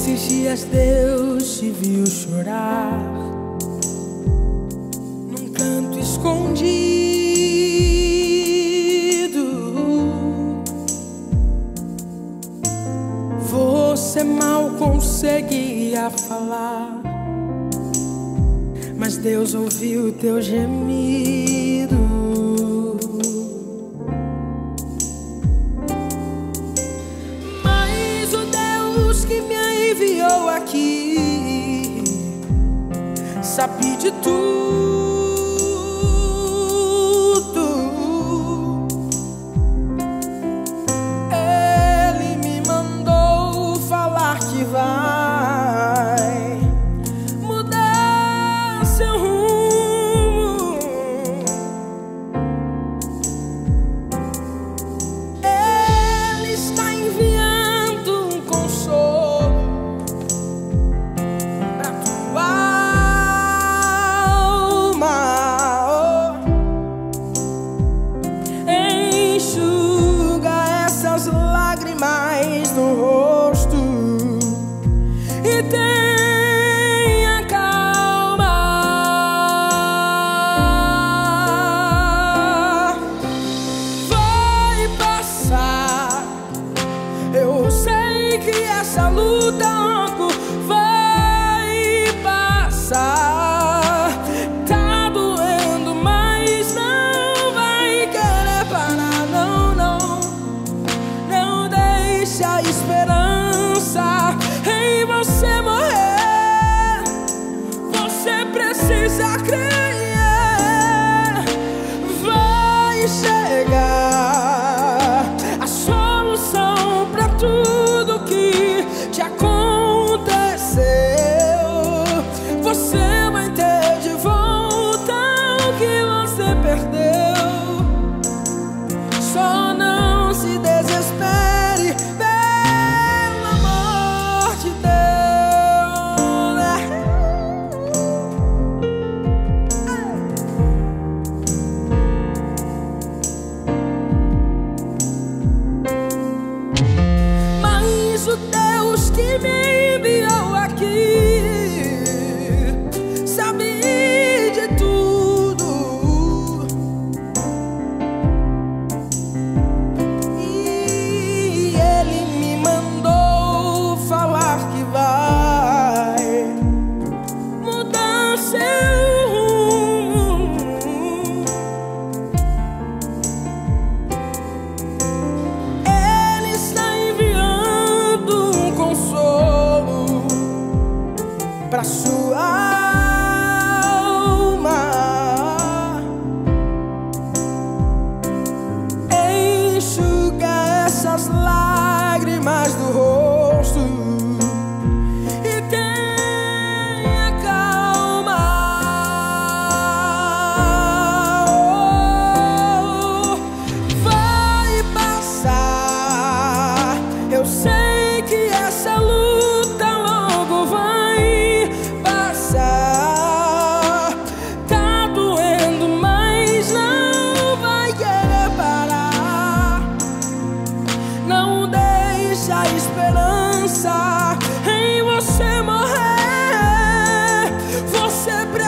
Esses dias Deus te viu chorar num canto escondido. Você mal conseguia falar, mas Deus ouviu teu gemido. me enviou aqui, sabe de tudo.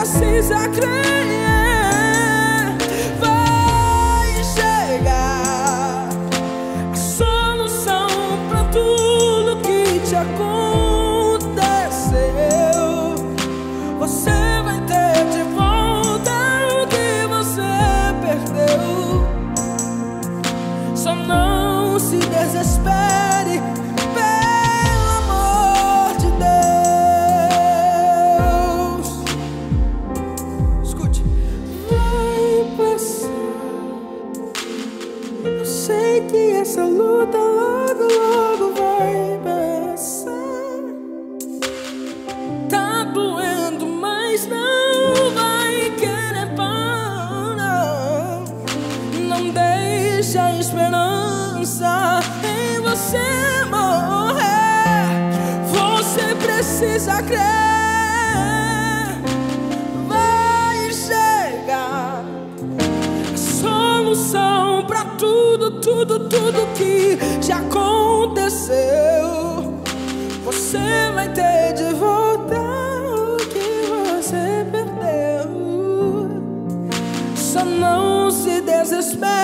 precisa crer. essa luta logo, logo vai passar. Tá doendo, mas não vai querer parar. Não deixa a esperança em você morrer. Você precisa crer. tudo, tudo, tudo que já aconteceu. Você vai ter de voltar o que você perdeu. Só não se desespere.